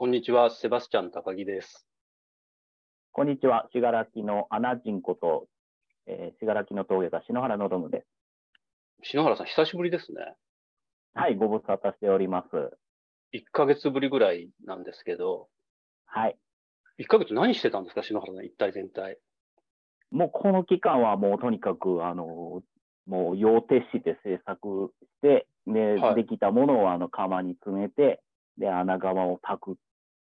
こんにちは、セバスチャン高木です。こんにちは、信楽のアナジンこと、えー、信楽の峠が篠原のどむです。篠原さん、久しぶりですね。はい、ご無沙汰しております。1ヶ月ぶりぐらいなんですけど、はい。1ヶ月何してたんですか、篠原さん、一体全体。もうこの期間はもうとにかく、あの、もう要徹して制作して、で、はいできたものをあの釜に詰めて、で、穴窯を炊く。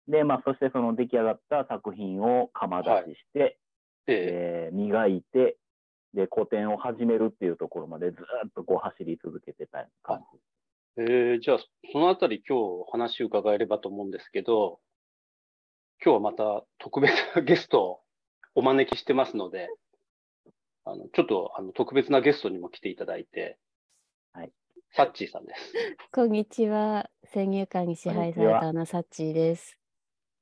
で、まあ、そしてその出来上がった作品を釜出しして、ええー磨いて、で、古典を始めるっていうところまでずっとこう走り続けてた感じ。ええーじゃあ、そのあたり今日話伺えればと思うんですけど、今日はまた特別なゲストをお招きしてますので、あのちょっとあの特別なゲストにも来ていただいて、はい。サッチーさんです。こんにちは。先入観に支配されたアナサッチーです。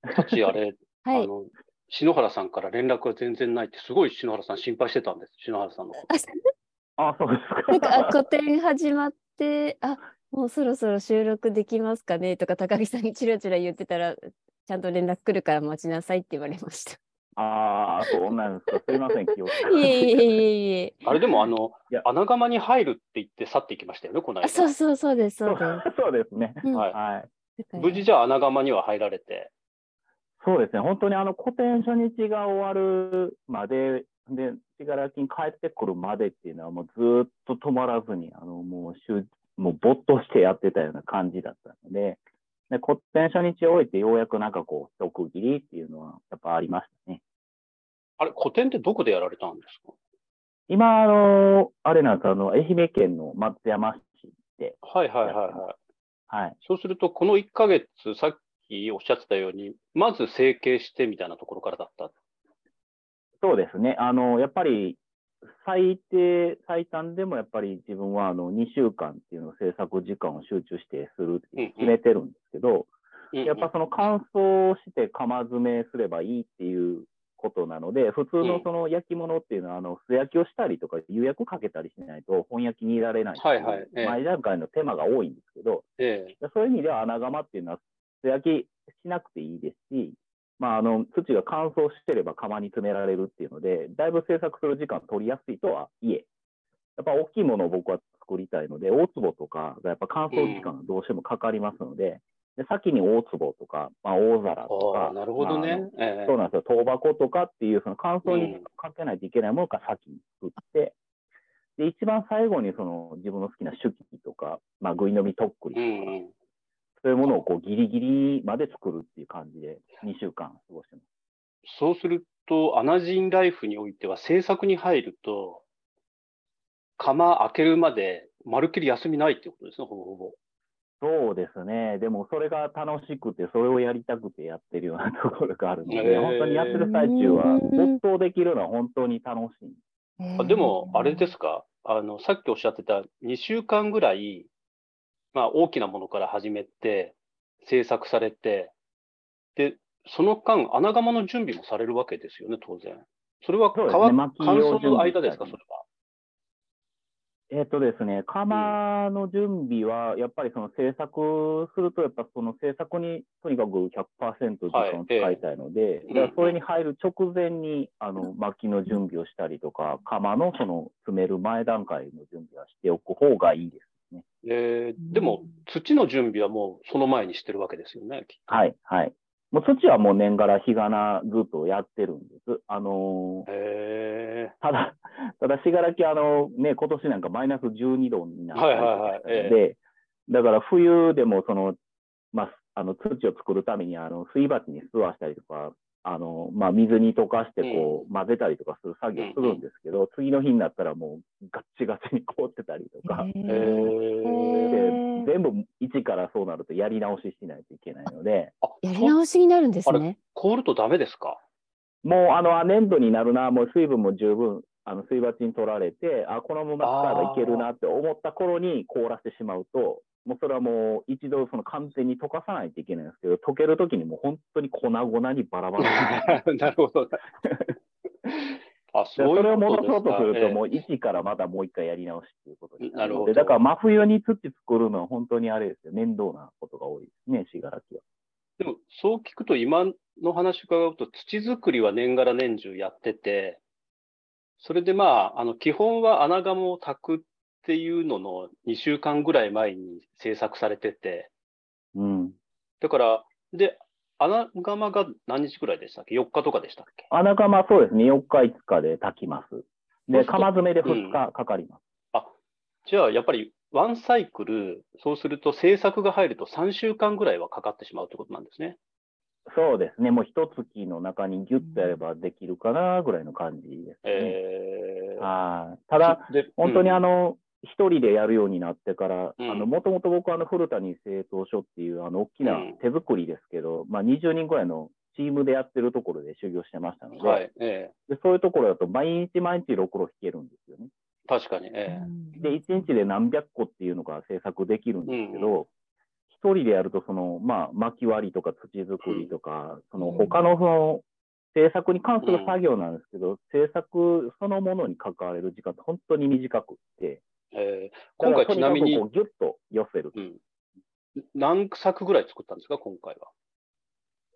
サッチー、あれ、はい。あの、篠原さんから連絡が全然ないって、すごい篠原さん心配してたんです、篠原さんのこと。あ、そうですか。なんか、あ、個展始まって、あ、もうそろそろ収録できますかねとか、高木さんにチラチラ言ってたら、ちゃんと連絡来るから待ちなさいって言われました。ああ、そうなんですか。すいません、気をつけていえいえいえいえ。あれでも、あのいや、穴窯に入るって言って去っていきましたよね、この間。あ、そうそうそうです、そうです。そうですね。うんはい無事じゃあ穴窯には入られて。そうですね。本当にあの、個展初日が終わるまで、で、信楽に帰ってくるまでっていうのはもうずーっと止まらずに、あの、もう週、もう没頭してやってたような感じだったので、で、個展初日を終えてようやくなんかこう、一区切りっていうのはやっぱありましたね。あれ、個展ってどこでやられたんですか？今、あの、あれなんですあの、愛媛県の松山市で、はいはいはいはい。はい。そうすると、この1ヶ月、さっきおっしゃってたように、まず整形してみたいなところからだった。そうですね。あの、やっぱり、最低、最短でもやっぱり自分はあの2週間っていうのを制作時間を集中してするって決めてるんですけど、うんうん。やっぱその乾燥して釜詰めすればいいっていうことなので、普通のその焼き物っていうのは、あの、素焼きをしたりとか、釉薬かけたりしないと本焼きにいられないいうはいはい。ええ。前段階の手間が多いんですけど、ええ。そういう意味では穴窯っていうのは素焼きしなくていいですし、まあ、あの土が乾燥してれば窯に詰められるっていうので、だいぶ制作する時間取りやすいとはいえ、やっぱ大きいものを僕は作りたいので、大壺とかがやっぱ乾燥時間がどうしてもかかりますので、で先に大壺とか、まあ、大皿とか、ああ、なるほどね。ええそうなんですよ、塔箱とかっていうその乾燥にうんかけないといけないものから先に作って、で一番最後にその自分の好きな手記とか、まあ、ぐいのみとっくりとか、うんうん。そういうものをこうギリギリまで作るっていう感じで2週間過ごしてます。そうすると、アナジンライフにおいては、制作に入ると、窯開けるまで、まるっきり休みないってことですね、ほぼほぼ。そうですね。でもそれが楽しくて、それをやりたくてやってるようなところがあるので、本当にやってる最中はうん没頭できるのは本当に楽しい。あでも、あれですか、あの、さっきおっしゃってた2週間ぐらい、まあ、大きなものから始めて、制作されて、で、その間、穴窯の準備もされるわけですよね、当然。それはそうですね乾燥の間ですか、それは。えっ、とですね、窯の準備は、やっぱりその制作すると、やっぱその制作にとにかく100%時間を使いたいので、ええだからそれに入る直前に、あの、薪の準備をしたりとか、窯のその詰める前段階の準備はしておく方がいいです。えーでも、土の準備はもうその前にしてるわけですよね。はい、はい。もう土はもう年がら日がなずっとやってるんです。あのーへただ、ただ、信楽、あの、ね、今年なんかマイナス12度になったりとかはいはいはいええで、だから冬でもその、まあ、あの土を作るためにあの水鉢に吸わしたりとか、あのまあ、水に溶かしてこう、混ぜたりとかする作業するんですけど、次の日になったらもうガッチガチに凍ってたりとか、へえ。へーえ。で全部一からそうなるとやり直ししないといけないので、あやり直しになるんですね。凍るとダメですか？もうあのあ粘土になるな、もう水分も十分あの水鉢に取られて、あこのまま使えばいけるなって思った頃に凍らせてしまうと、もうそれはもう一度その完全に溶かさないといけないんですけど、溶けるときにもう本当に粉々にバラバラになる ほど。あ、でそうそれを戻そうとすると、ええもう一からまたもう一回やり直しっていうことになるので、だから真冬に土作るのは本当にあれですよ、面倒なことが多いですね、信楽は。でも、そう聞くと、今の話伺うと、土作りは年がら年中やってて、それでまあ、あの、基本は穴窯を炊くっていうのの2週間ぐらい前に制作されてて、うん。だから、で、穴窯が何日ぐらいでしたっけ ?4 日とかでしたっけ？穴窯、そうですね。4日、5日で炊きます。で、すると釜詰めで2日かかります。じゃあ、やっぱり、ワンサイクル、そうすると制作が入ると3週間ぐらいはかかってしまうってことなんですね。そうですね。もう一月の中にギュッとやればできるかなぐらいの感じですね。えー、はい。ただ、で、本当にあの、の、一人でやるようになってから、もともと僕はあの、古谷製陶所っていう、あの、大きなうん。手作りですけど、まあ、20人ぐらいのチームでやってるところで修行してましたので、はい、えでそういうところだと毎日毎日ろくろ弾けるんですよね。ー確かに、えで、1日で何百個っていうのが制作できるんですけうど、一、人でやると、その、まあ、薪割りとか土作りとか、そのうん他のその、制作に関する作業なんですけど、制作そのものに関われる時間って本当に短くって、ーえー今回ちなみにとにかくこうギュッと寄せる。うん、何作ぐらい作ったんですか、今回は。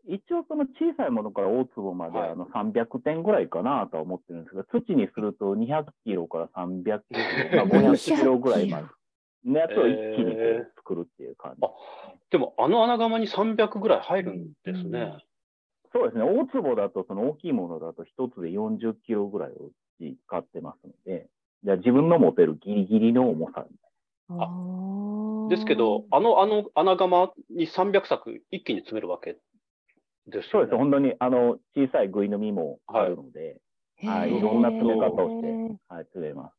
一応その小さいものから大粒まではい。あの300点ぐらいかなとは思ってるんですが、土にすると200キロから300キロ、まあ、500キロぐらいまで。のやつを一気に作るっていう感じ。あでも、あの穴窯に300ぐらい入るんですね。そうですね、大粒だと、その大きいものだと一つで40キロぐらいを使ってますので、じゃあ自分の持てるギリギリの重さ。ですけど、あの、あの穴窯に300作一気に詰めるわけですよね。そうです、本当にあの小さいぐいのみもあるので、はい、いろんな詰め方をして、はい、詰めます。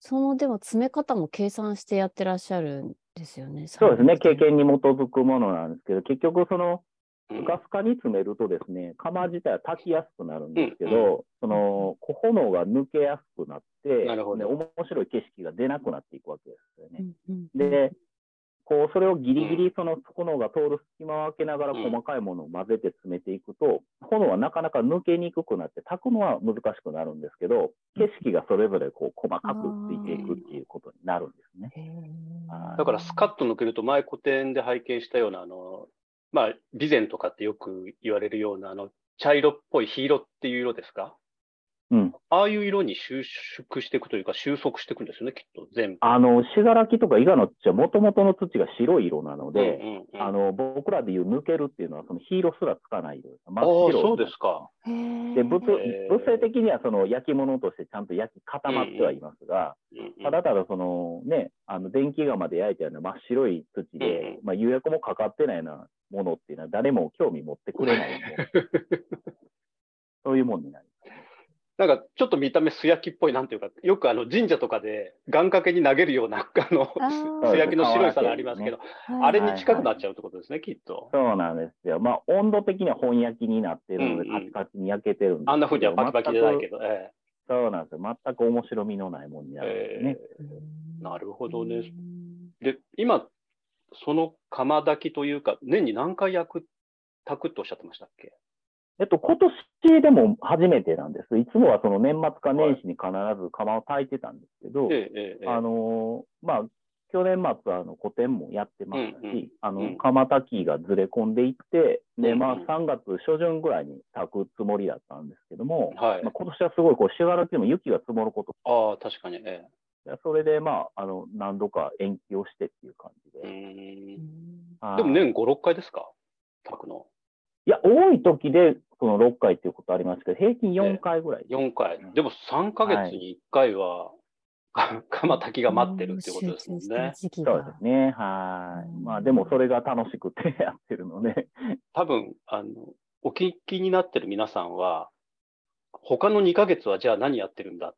そのでも詰め方も計算してやってらっしゃるんですよね。そうですね、経験に基づくものなんですけど、結局その、うんふかふかに詰めるとですね、釜自体は炊きやすくなるんですけど、うんその、こう炎が抜けやすくなって、なるほど。で面白い景色が出なくなっていくわけですよね。うんうんで、こう、それをギリギリその炎が通る隙間を空けながらうん。細かいものを混ぜて詰めていくと、炎はなかなか抜けにくくなって、炊くのは難しくなるんですけど、景色がそれぞれこう細かくついていくっていうことになるんですね。だからスカッと抜けると、前古典で拝見したような、あの、まあ、備前とかってよく言われるような、あの、茶色っぽい黄色っていう色ですか？うん。ああいう色に収縮していくというか、収束していくんですよね、きっと、全部。あの、信楽とか伊賀の土はもともとの土が白い色なので、うんうんうんあの、僕らでいう抜けるっていうのは、その黄色すらつかない色です。真ああっ白そうですか。で、物物性的にはその焼き物としてちゃんと焼き固まってはいますが、うんうんただただそのね、あの電気窯で焼いたような真っ白い土で、うんうんまあ、釉薬もかかってないようなものっていうのは誰も興味持ってくれないんで、そういうもんになりなんかちょっと見た目素焼きっぽい、なんていうか、よくあの神社とかで願掛けに投げるような、あの、素焼きの白い皿ありますけど、あれに近くなっちゃうってことですね、きっと。そうなんですよ。まあ、温度的には本焼きになってるので、うんうんカチカチに焼けてるんですけどあんな風にはバキバキじゃないけど、えそうなんですよ。全く面白みのないもんにえなるんですね。えーなるほどね。うんで、今、その釜炊きというか、年に何回焼く、炊くっておっしゃってましたっけ？えっと、今年でも初めてなんです。いつもはその年末か年始に必ず釜を炊いてたんですけど、ええええあのーまあ、去年末はあの古典もやってましたし、うんうん。あのうん。釜炊きがずれ込んでいって、で、うんうん。まあ、3月初旬ぐらいに炊くつもりだったんですけども、はい。まあ、今年はすごいこう、信楽でも雪が積もること。ああ、確かに、えでそれで、まあ、あの、何度か延期をしてっていう感じえ。うで。でも年5、6回ですか？炊くの。いや、多い時で、その6回っていうことありますけど、平均4回ぐらい。4回。でも3ヶ月に1回は、釜炊きが待ってるってことですもんね。そうですね。はい。うんまあ、でもそれが楽しくてやってるので。多分、あの、お聞きになってる皆さんは、他の2ヶ月はじゃあ何やってるんだっ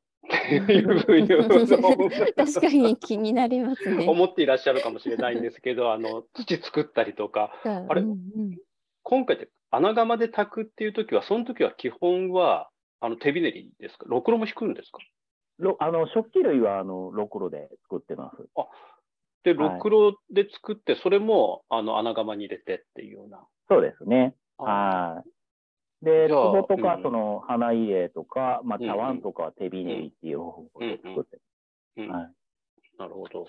ていうふうに確かに気になりますね。思っていらっしゃるかもしれないんですけど、あの、土作ったりとか、あれあうんうん今回って穴窯で炊くっていう時は、その時は基本は、あの、手びねりですか？ろくろも引くんですか？ろあの食器類はあのろくろで作ってます。で、はいろくろで作って、それも、あの、穴窯に入れてっていうような。そうですね。あはい。で、壺とかうん、その花入れとか、まあ、茶碗とかは手びねりっていう方法で作って。うんはい。なるほど。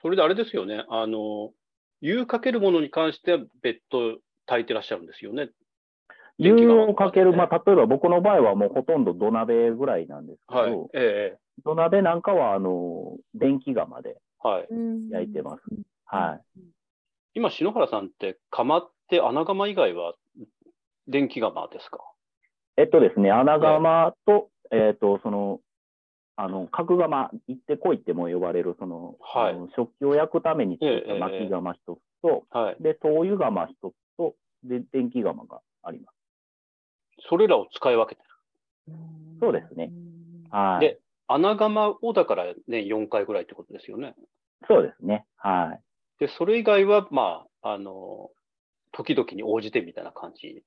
それであれですよね、あの、湯かけるものに関しては別途炊いてらっしゃるんですよね。電気湯がをかける、ねまあ、例えば僕の場合はもうほとんど土鍋ぐらいなんですけど、はい。え土鍋なんかは、あの、電気窯でえはい。焼いてます。はい。今、篠原さんって釜って穴窯以外は電気窯ですか？えっとですね、穴窯と、えっと、その、あの、角窯、行ってこいっても呼ばれる、その、はいあの食器を焼くために作っええた薪窯一つと、はい。で、灯油窯一つと、で、電気窯があります。それらを使い分けてる。そうですね。はい。で穴窯をだから年4回ぐらいってことですよね。そうですね。はい。で、それ以外は、まあ、あの、時々に応じてみたいな感じ。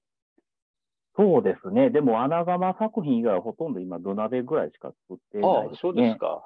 そうですね。でも、穴窯作品以外はほとんど今、土鍋ぐらいしか作ってなああいですね。そうですか。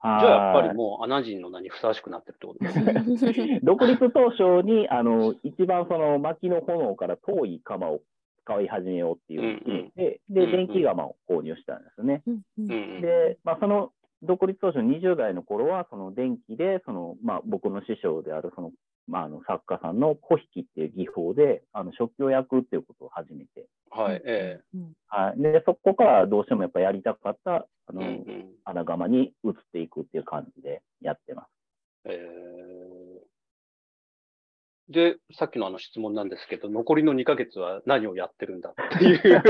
はい。じゃあ、やっぱりもう穴人の名にふさわしくなってるってことですね。独立当初に、あの、一番その薪の炎から遠い窯を使い始めようっていうで、うんうん電気窯を購入したんですよね。うんうんで、まあ、その独立当初20代の頃は、その電気で、その、まあ、僕の師匠である、その、まあ、あの、作家さんの粉引っていう技法で、あの、食器を焼くっていうことを始めて、はい、えうんはい。で、そこからどうしてもやっぱやりたかった、あえの、うんうん穴窯に移っていくっていう感じでやってます。えーで、さっきのあの質問なんですけど、残りの2ヶ月は何をやってるんだっていう。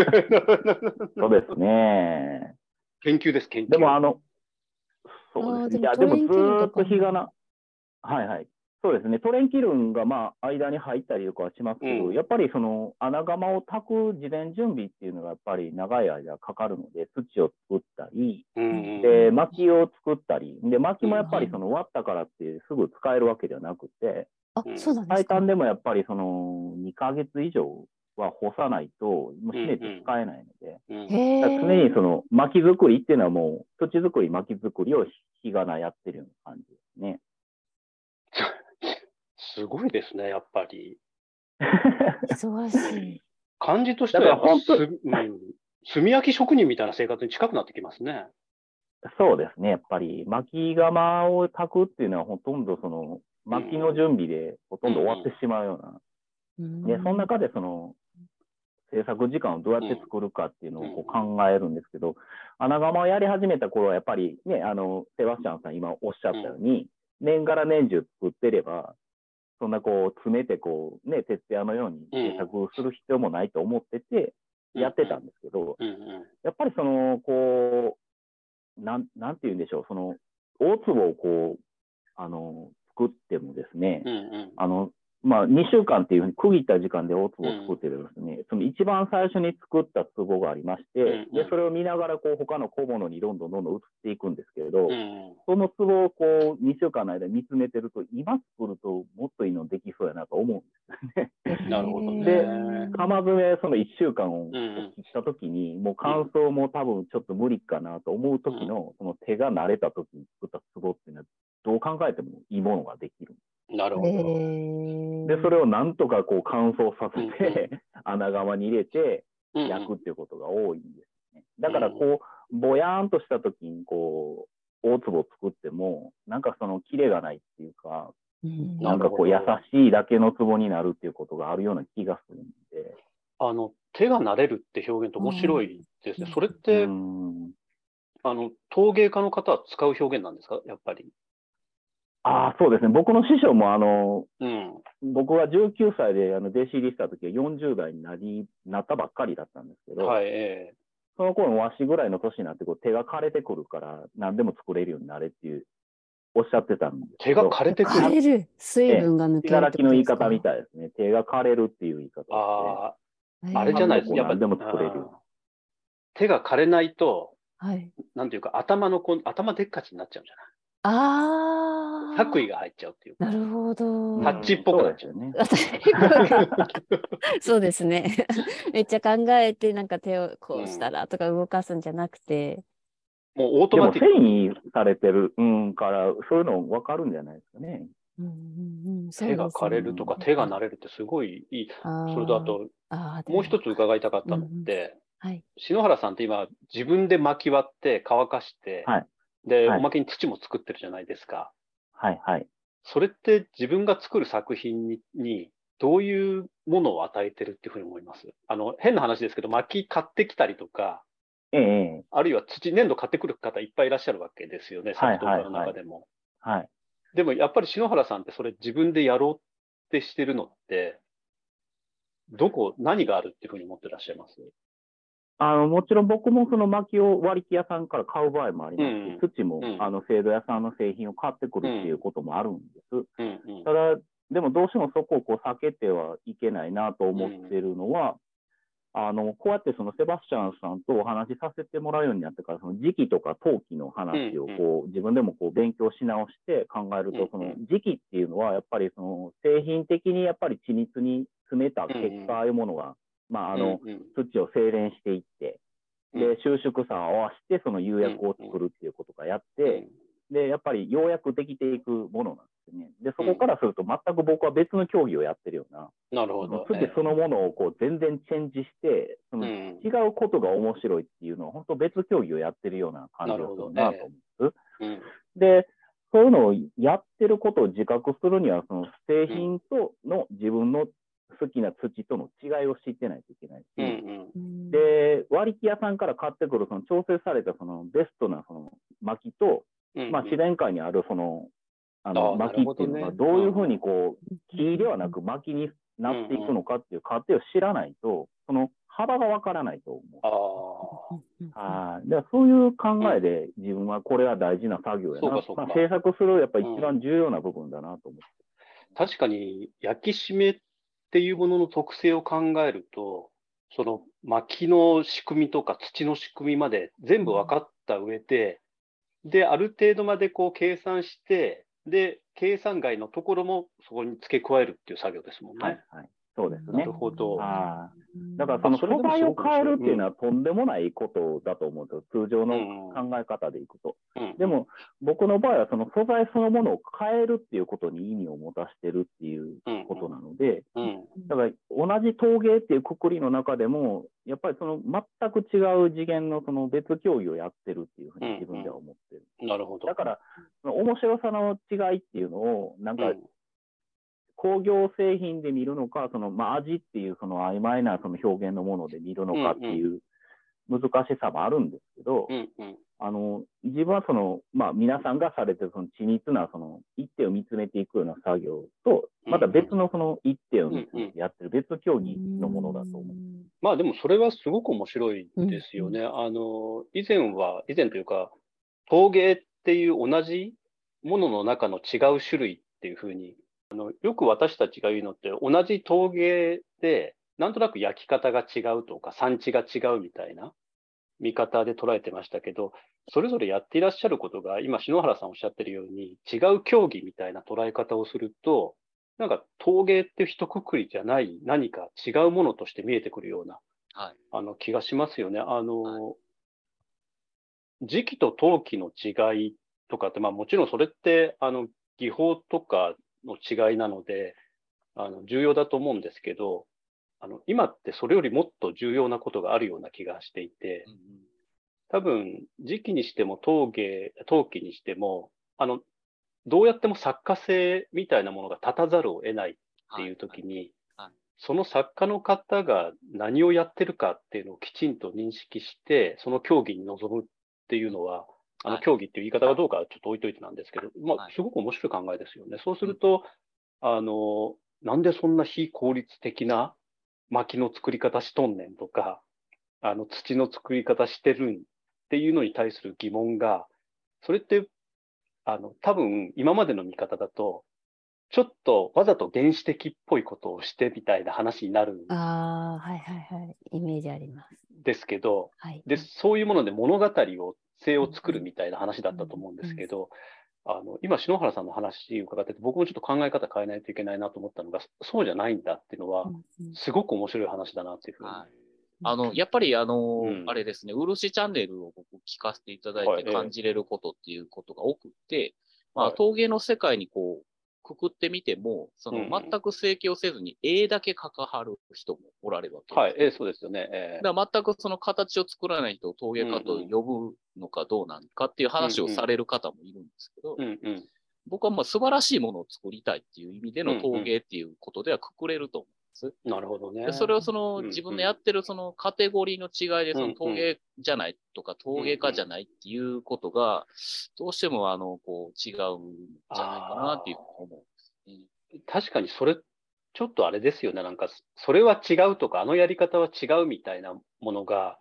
そうですね。研究です、研究。でも、あの、そうですね。いや、でもずーっと日がな、はいはい。そうですね。トレンキルンがまあ間に入ったりとかはしますけど、うんやっぱりその穴窯を炊く事前準備っていうのがやっぱり長い間かかるので、土を作ったり、うんうんで、薪を作ったり、で、薪もやっぱりうんその割ったからってすぐ使えるわけではなくて、あうん、そうなんですか？最短でもやっぱりその2ヶ月以上は干さないと、もう閉めて使えないので、うんへえ。だから常にその薪作りっていうのはもう土作り、薪作りを日がなやってるような感じですね。すごいですね、やっぱり。忙しい。感じとしてはやっぱだからす、うん、炭焼き職人みたいな生活に近くなってきますね。そうですね。やっぱり薪窯を炊くっていうのはほとんどその薪の準備でほとんど終わってしまうような。うんで、その中でその制作時間をどうやって作るかっていうのをこう考えるんですけど、穴窯をやり始めた頃はやっぱりね、あの、セバスチャンさん今おっしゃったように、年がら年中作ってれば、そんなこう詰めてこうね、徹夜のように制作する必要もないと思ってて、やってたんですけど、やっぱりその、こう、なん、なんて言うんでしょう、その、大粒をこう、あの、作ってもですね、あの、まあ、2週間っていうふうに区切った時間で大粒を作ってるんですね、その一番最初に作った壺がありまして、うん。うんで、それを見ながら、こう、他の小物にどんどんどんどん移っていくんですけれど、うん。その壺をこう、2週間の間見つめてると、今作るともっといいのできそうやなと思うんですよね。なるほどね。で釜詰め、その1週間をん。うん切ったときに、もう乾燥も多分ちょっと無理かなと思うときの、その手が慣れたときに作った壺っていうのは、どう考えてもいいものができる。なるほど。で、それをなんとかこう乾燥させうんて、穴窯に入れてうんうん焼くっていうことが多いんですね。だからこう、ぼやーんとしたときにこう、大壺を作っても、なんかそのキレがないっていうか、うんなんかこう優しいだけの壺になるっていうことがあるような気がするんで。あの、手が慣れるって表現って面白いですね。それって、うんあの、陶芸家の方は使う表現なんですか？やっぱり。ああ、そうですね。僕の師匠もあの、うん。僕が19歳であの弟子入りした時は40代になり、なったばっかりだったんですけど、はい、えその頃わしぐらいの年になってこう手が枯れてくるから何でも作れるようになれっていう、おっしゃってたんです手が。枯れてくる？枯れる。水分が抜ける手がらきの言い方みい。たいですね。手が枯れるっていう言い方。ああ、あれじゃないですこうやっぱ何でも作れる手が枯れないと、はい。なんていうか、頭のこん、頭でっかちになっちゃうんじゃああ。ない作為が入っちゃうっていうか。なるほど。タッチっぽくなっちゃうそうですよね。そうですね。めっちゃ考えて、なんか手をこうしたらとか動かすんじゃなくて。もうオートでマティック。も繊維されてる、うん、から、そういうの分かるんじゃないですかね。うんうんうん、手が枯れるとか手が慣れるってすごいいい。それとあと、あーもう一つで伺いたかったのって、はい。篠原さんって今、自分で巻き割って乾かして、はいで、はいおまけに土も作ってるじゃないですか。はい、はい。それって自分が作る作品ににどういうものを与えてるっていうふうに思います？あの、変な話ですけど、薪買ってきたりとか、ええあるいは土、粘土買ってくる方いっぱいいらっしゃるわけですよね、はい作東家の中でも。はい。でもやっぱり篠原さんってそれ自分でやろうってしてるのって、どこ、何があるっていうふうに思ってらっしゃいます？あの、もちろん僕もその薪を割木屋さんから買う場合もありますし、うん。土も、うん。あの、製土屋さんの製品を買ってくるっていうこともあるんです。ただ、でもどうしてもそこをこう避けてはいけないなと思ってるのは、あの、こうやってそのセバスチャンさんとお話しさせてもらうようになってから、その時期とか陶器の話をうん。こう、自分でもこう勉強し直して考えると、うんその時期っていうのはやっぱりその製品的にやっぱり緻密に詰めた結果、ああいうものが、まああの、うんうん。土を精錬していって、うん。で、収縮差を合わせて、その釉薬を作るっていうことがやって、で、やっぱりようやくできていくものなんですね。で、そこからすると全く僕は別の競技をやってるような、なるほど。土そのものをこう全然チェンジして、そのうん。違うことが面白いっていうのは、本当別競技をやってるような感じがするなと思う。んです。うん。で、そういうのをやってることを自覚するには、その製品との自分の好きな土との違いを知ってないといけないし、うんうんうん、で、割木屋さんから買ってくるその調整されたそのベストなその薪と、うんまあ、自然界にあるその、あの薪っていうのがどういうふうにこう、木ではなく薪になっていくのかっていう過程を知らないと、その幅がわからないと思う。ああ。そういう考えで自分はこれは大事な作業やな。まあ、制作するやっぱり一番重要な部分だなと思って。確かに焼き締めっていうものの特性を考えると、その薪の仕組みとか土の仕組みまで全部分かった上で、で、ある程度までこう計算して、で、計算外のところもそこに付け加えるっていう作業ですもんね。はい。はい。そうですね。なる。ほど。だからその素材を変えるっていうのはとんでもないことだと思うんですよ。通常のうん考え方でいくと。うん。でも、僕の場合はその素材そのものを変えるっていうことに意味を持たしてるっていううん。ことなので、うん。だから同じ陶芸っていうくくりの中でも、やっぱりその全く違う次元のその別競技をやってるっていうふうに自分では思ってる。なるほど。だから、面白さの違いっていうのを、なんかうん工業製品で見るのか、そのまあ味っていうその曖昧なその表現のもので見るのかっていう難しさもあるんですけど、うんうん。あの、自分はその、まあ皆さんがされてるその緻密なその一手を見つめていくような作業と、また別のその一手を見つめてやってる別競技のものだと思う。まあでもそれはすごく面白いですよね。あの、以前は、以前というか、陶芸っていう同じものの中の違う種類っていうふうに、あのよく私たちが言うのって、同じ陶芸で、なんとなく焼き方が違うとか、産地が違うみたいな見方で捉えてましたけど、それぞれやっていらっしゃることが、今、篠原さんおっしゃってるように、違う競技みたいな捉え方をすると、なんか陶芸って一括りじゃない何か違うものとして見えてくるようなはい。あの気がしますよね。あの、は時期と陶器の違いとかって、まあもちろんそれって、あの、技法とかの違いなので、あの、重要だと思うんですけど、あの、今ってそれよりもっと重要なことがあるような気がしていて、うんうん。多分、時期にしても陶芸、陶器にしても、あの、どうやっても作家性みたいなものが立たざるを得ないっていう時に、はいはいその作家の方が何をやってるかっていうのをきちんと認識して、その競技に臨むっていうのは、あのはい競技っていう言い方がどうかはちょっと置いといてなんですけど、まあはい、すごく面白い考えですよね。そうすると、あの、なんでそんな非効率的な薪の作り方しとんねんとか、あの土の作り方してるんっていうのに対する疑問が、それって、あの、多分今までの見方だと、ちょっとわざと原始的っぽいことをしてみたいな話になるあ、はいはいはい。イメージあります。ですけど、はい。で、そういうもので物語を、性を作るみたいな話だったと思うんですけど、あの、今、篠原さんの話を伺ってて、僕もちょっと考え方変えないといけないなと思ったのが、そうじゃないんだっていうのはすごく面白い話だなっていうふうに。はい。あの、やっぱりあの、うん。あれですね、漆チャンネルを僕聞かせていただはい。いて感じれることっていうことが多くて、まはい。あ、陶芸の世界にこう、くくってみても、そのうん全く整形をせずに絵だけ描かはる人もおられるわけです。はい、ええそうですよね。ええだから全くその形を作らない人を陶芸家と呼ぶのかどうなのかっていう話をされる方もいるんですけど、うんうん。僕はまあ素晴らしいものを作りたいっていう意味での陶芸っていうことではくくれると思。なるほどねで。それをその自分のやってるそのカテゴリーの違いで、その陶芸じゃないとか陶芸家じゃないっていうことが、どうしてもあの、こう違うんじゃないかなっていうふうに思うん。確かにそれ、ちょっとあれですよね。なんか、それは違うとか、あのやり方は違うみたいなものが、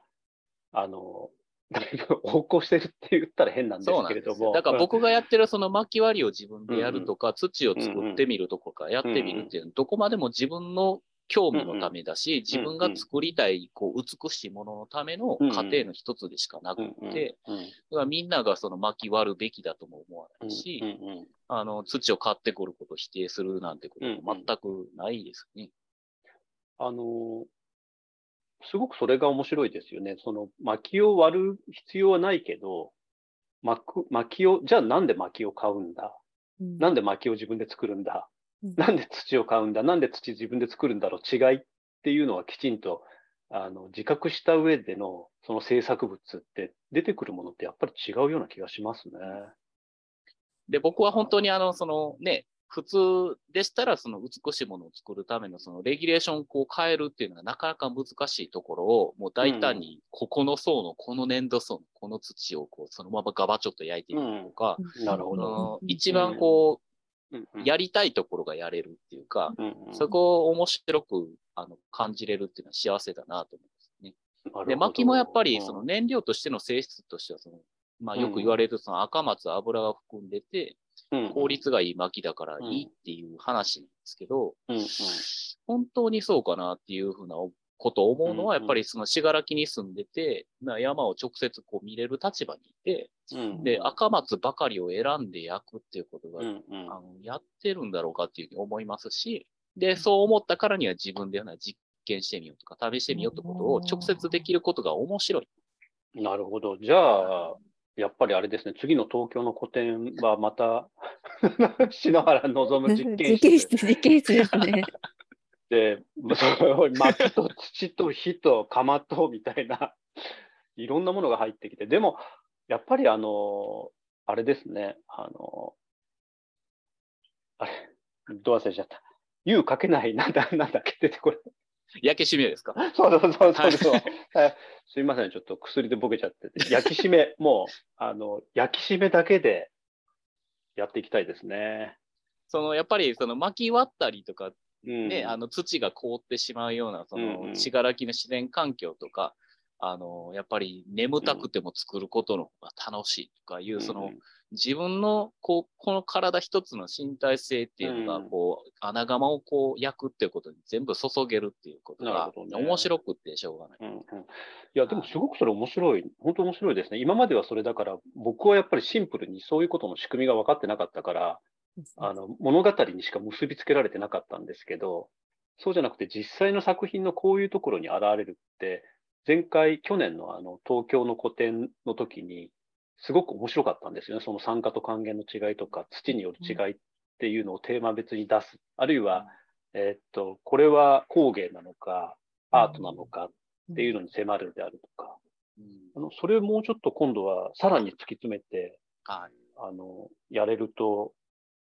あの、だいぶ横行してるって言ったら変なんです。けれども。だから僕がやってるその巻き割りを自分でやるとか、土を作ってみるとかやってみるっていうのは、どこまでも自分の興味のためだし、自分が作りたい、こう、美しいもののための過程の一つでしかなくうんうんて、うん。だからみんながその巻き割るべきだとも思わないし、うんうんうん。あの、土を買ってくることを否定するなんてことも全くないですね。あの、すごくそれが面白いですよね。その薪を割る必要はないけど、薪を、じゃあなんで薪を買うんだ？うん。なんで薪を自分で作るんだ？うん。なんで土を買うんだ？なんで土自分で作るんだろう？違いっていうのはきちんとあの自覚した上でのその制作物って出てくるものってやっぱり違うような気がしますね。で、僕は本当にあの、そのね、普通でしたらその美しいものを作るためのそのレギュレーションをこう変えるっていうのはなかなか難しいところをもう大胆にここの層のこの粘土層のこの土をこうそのままガバチョっと焼いてみるとか、なるほど。一番こうんうん。うやりたいところがやれるっていうか、うんうんそこを面白くあの感じれるっていうのは幸せだなと思いますね。で、薪もやっぱりうん。その燃料としての性質としてはその、まあようんく言われるその赤松油が含んでて、うん効率がいい薪だからいいっていう話なんですけど、本当にそうかなっていうふうなことを思うのは、やっぱりその信楽に住んでて、まあ山を直接こう見れる立場にいて、うんで、赤松ばかりを選んで焼くっていうことが、あのやってるんだろうかっていうふうに思いますし、で、そう思ったからには自分ではな実験してみようとか、試してみようってことを直接できることが面白い。なるほど。じゃあ、やっぱりあれですね、次の東京の個展はまた、篠原望む実験室 室、実験室ですね。で、薪と土と火と釜とみたいな、いろんなものが入ってきて、でも、やっぱりあの、あれですね、あの、あれ、どう忘れちゃった。湯かけない、なんだ、なんだっけ、出てこれ。焼け締めですか？そうそうそうそうそう、はいはいすいません、ちょっと薬でボケちゃってて。焼き締め、もう、あの、焼き締めだけでやっていきたいですね。その、やっぱりその薪割ったりとか、うん。ね、あの土が凍ってしまうような、そうんうんの、信楽の自然環境とか、あの、やっぱり眠たくても作ることの方が楽しいとかいう、その、自分の、こう、この体一つの身体性っていうのが、うんこう、穴窯をこう、焼くっていうことに全部注げるっていうことながね。面白くってしょうがない。うんうん、いや、でもすごくそれ面白い。本当面白いですね。今まではそれだから、僕はやっぱりシンプルにそういうことの仕組みが分かってなかったから、あの物語にしか結びつけられてなかったんですけど、そうじゃなくて実際の作品のこういうところに現れるって、前回、去年のあの東京の個展の時に、すごく面白かったんですよね。その酸化と還元の違いとか、土による違いっていうのをテーマ別に出す。あるいは、えーっと、これは工芸なのか、アートなのかっていうのに迫るであるとか、うんあのそれをもうちょっと今度はさらに突き詰めて、はい。あの、やれると、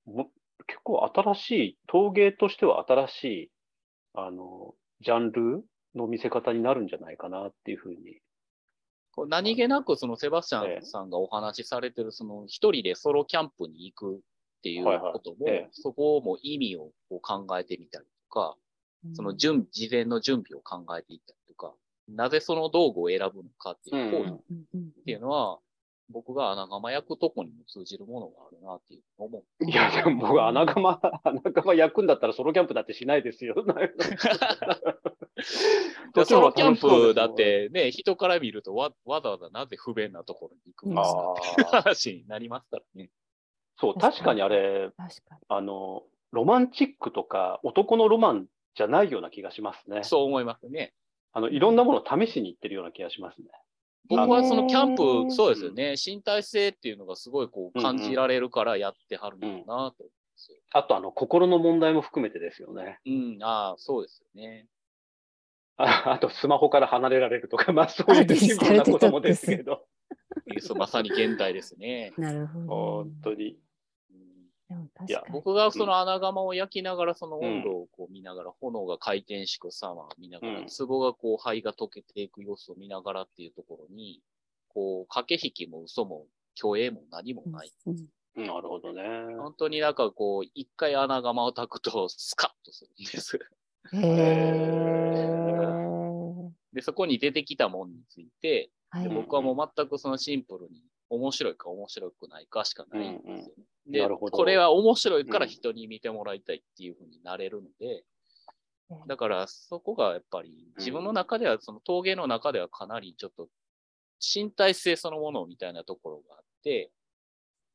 も結構新しい、陶芸としては新しい、あの、ジャンルの見せ方になるんじゃないかなっていうふうに。こう何気なくそのセバスチャええ。ンさんがお話しされてるその一人でソロキャンプに行くっていうはいはい。ことも、ええ。そこも意味をこう考えてみたりとか、その準事前の準備を考えていったりとか、なぜその道具を選ぶのかっていう行為っていうのは、僕が穴窯焼くとこにも通じるものがあるなっていう思う。いや、でも僕、穴窯、穴窯焼くんだったらソロキャンプだってしないですよ。でソロキャンプだっ。てね、人から見るとわわざわざなぜ不便なところに行くんですかあっていうあ、話になりますからね。そう、確かにあれ、確かに。あの、ロマンチックとか男のロマンじゃないような気がしますね。そう思いますね。あの、いろんなものを試しに行ってるような気がしますね。僕はそのキャンへプ、ーそうですよね。身体性っていうのがすごいこう感じられるからやってはるのかなと思うん。あと、あの、心の問題も含めてですよね。うん、ああ、そうですよね。ああと、スマホから離れられるとか、まあ、そういうシンプルなこともですけど、そうまさに現代ですね。なるほど。本当に。いや。僕がその穴窯を焼きながら、その温度をこう見ながら、炎が回転してく様を見ながら、うん壺がこう灰が溶けていく様子を見ながらっていうところに、こう、駆け引きも嘘も虚栄も何もない。うんなるほどね。本当になんかこう、一回穴窯を炊くとスカッとするんです。へーで、そこに出てきたもんについて、はいで僕はもう全くそのシンプルに面白いか面白くないかしかないんですよね。でなるほどこれは面白いから人に見てもらいたいっていうふうになれるので、だからそこがやっぱり自分の中では、その陶芸の中ではかなりちょっと身体性そのものみたいなところがあって、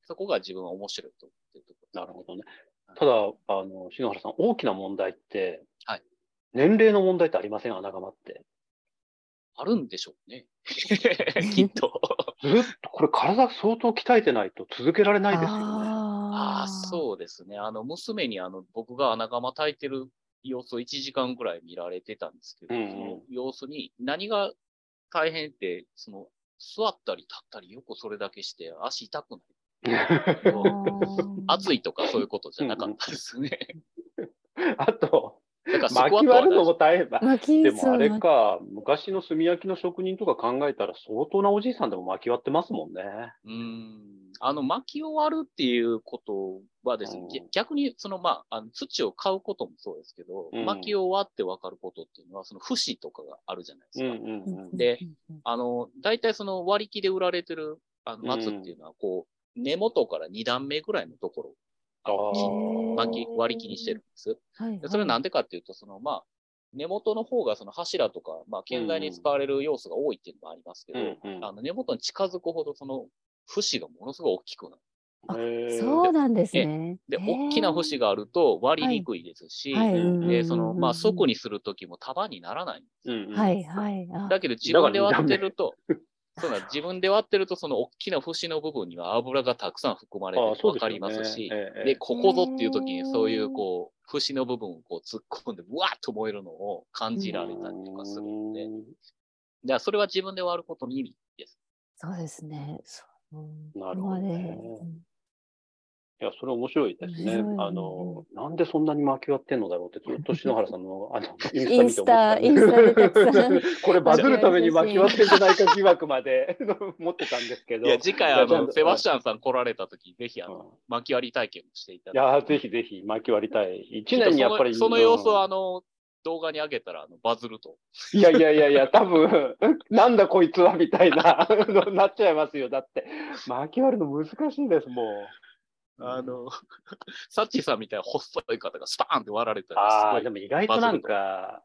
そこが自分は面白いと思ってるところ。なるほどね。ただ、あの、篠原さん、大きな問題って、はい年齢の問題ってありません？穴窯って。あるんでしょうね。きっと。ずっと、これ体相当鍛えてないと続けられないですよね。ああ、う。そうですね。あの、娘にあの、僕が穴窯炊いてる様子を1時間ぐらい見られてたんですけど、うんうんその様子に何が大変って、その、座ったり立ったりよくそれだけして足痛くない。暑いとかそういうことじゃなかったですね。あと、だからそ巻き割るのも大変だ。でもあれか、昔の炭焼きの職人とか考えたら相当なおじいさんでも巻き割ってますもんね。うーん。あの、薪を割るっていうことはですね、うん。ぎ逆に、その、まあ、あの土を買うこともそうですけど、うん。薪を割って分かることっていうのは、その節とかがあるじゃないですか。うんうんうん。であの、大体その割り木で売られてる、あの、松っていうのは、こう、根元から2段目ぐらいのところ巻き、割り木にしてるんです。はい。でそれはなんでかっていうと、その、まあ、根元の方がその柱とか、まあ、建材に使われる要素が多いっていうのもありますけど、うんうん。あの根元に近づくほどその節がものすごい大きくなる。そうなんですね。で、大きな節があると割りにくいですし、で、その、まあ、底にするときも束にならない。うんうん。はいはい。あだけど自分で割ってると、そうなん自分で割ってると、その大きな節の部分には油がたくさん含まれてあるとわかりますし、ええで、ここぞっていう時にそういうこう、節の部分をこう突っ込んで、うわーっと燃えるのを感じられたりとかするので、うん。だからそれは自分で割ることの意味です。そうですね。そううんなるほどね。いや、それ面白いですね。あの、なんでそんなに巻き割ってんのだろうって、ずっと篠原さんの、あの、インスタインスタ見て思ってた これバズるために巻き割ってんじゃないか疑惑まで 持ってたんですけど。いや、次回あの、セバスチャンさん来られた時、ぜひあうん。の、巻き割り体験をしていたいだや、ぜひぜひ巻き割りたい。一年にやっぱり。そのその様子をあうん。の、動画に上げたらあのバズると。いやいやいやいや、多分、なんだこいつはみたいな、なっちゃいますよ。だって、巻き割るの難しいんです、もう。あの、サッチーさんみたいな細い方がスパーンって割られたあらあ、でも意外となんか、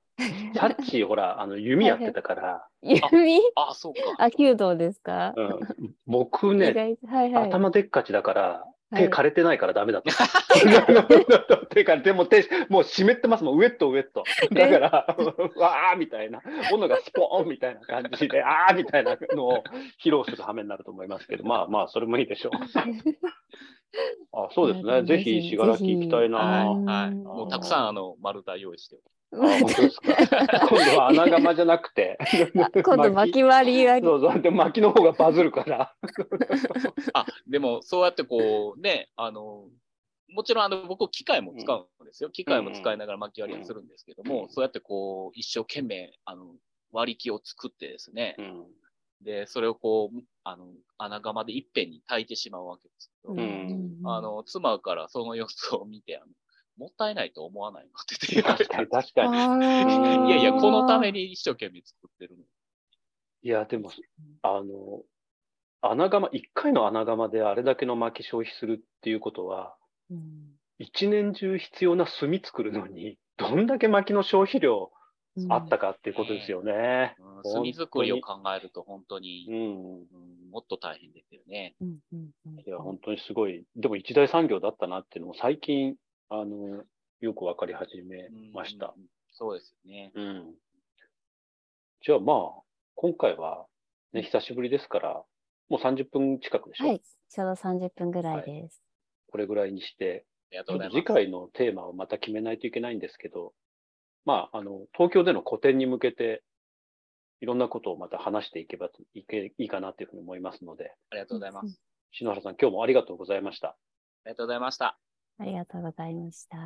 サッチーほら、あの、弓やってたから、弓？あ、そうか。あ、弓道ですか？うん、僕意ね、はいはい。頭でっかちだから、はい手枯れてないからダメだった。手が、でも手、もう湿ってますもん、ウエットウエット。だから、わーみたいな、斧がスポーンみたいな感じで、あーみたいなのを披露する羽目になると思いますけど、まあまあ、それもいいでしょう。あそうですね。ぜひ、信楽行きたいな。はい。もうたくさんあの、丸太用意して本当ですか？今度は穴窯じゃなくて。今度巻き割りがそうそう。で、巻きの方がバズるから。あ、でも、そうやってこう、ね、あの、もちろん、あの、僕、機械も使うんですよ。機械も使いながら巻き割りはするんですけども、うんそうやってこう、一生懸命、あの、割り機を作ってですね、うん。で、それをこう、あの、穴窯でいっぺんに炊いてしまうわけですけど、んあ、の、妻からその様子を見て、あの、もったいないと思わないのって言われた確かに、いやいや、このために一生懸命作ってるの。いや、でも、あの、穴窯、一回の穴窯であれだけの薪消費するっていうことは、うん一年中必要な炭作るのに、どんだけ薪の消費量あったかっていうことですよね。うん炭作りを考えると本当に、うん。うんもっと大変ですよね。うんうんうんいや、本当にすごい。でも一大産業だったなっていうのも最近、あの、よくわかり始めました。うん。そうですよね。うん。じゃあまあ、今回はね、久しぶりですから、もう30分近くでしょ、はい、ちょうど30分ぐらいです。これぐらいにして、ありがとうございます。次回のテーマをまた決めないといけないんですけど、まあ、あの、東京での個展に向けて、いろんなことをまた話していけばいけいいかなというふうに思いますので、ありがとうございます。篠原さん、今日もありがとうございました。ありがとうございました。ありがとうございました。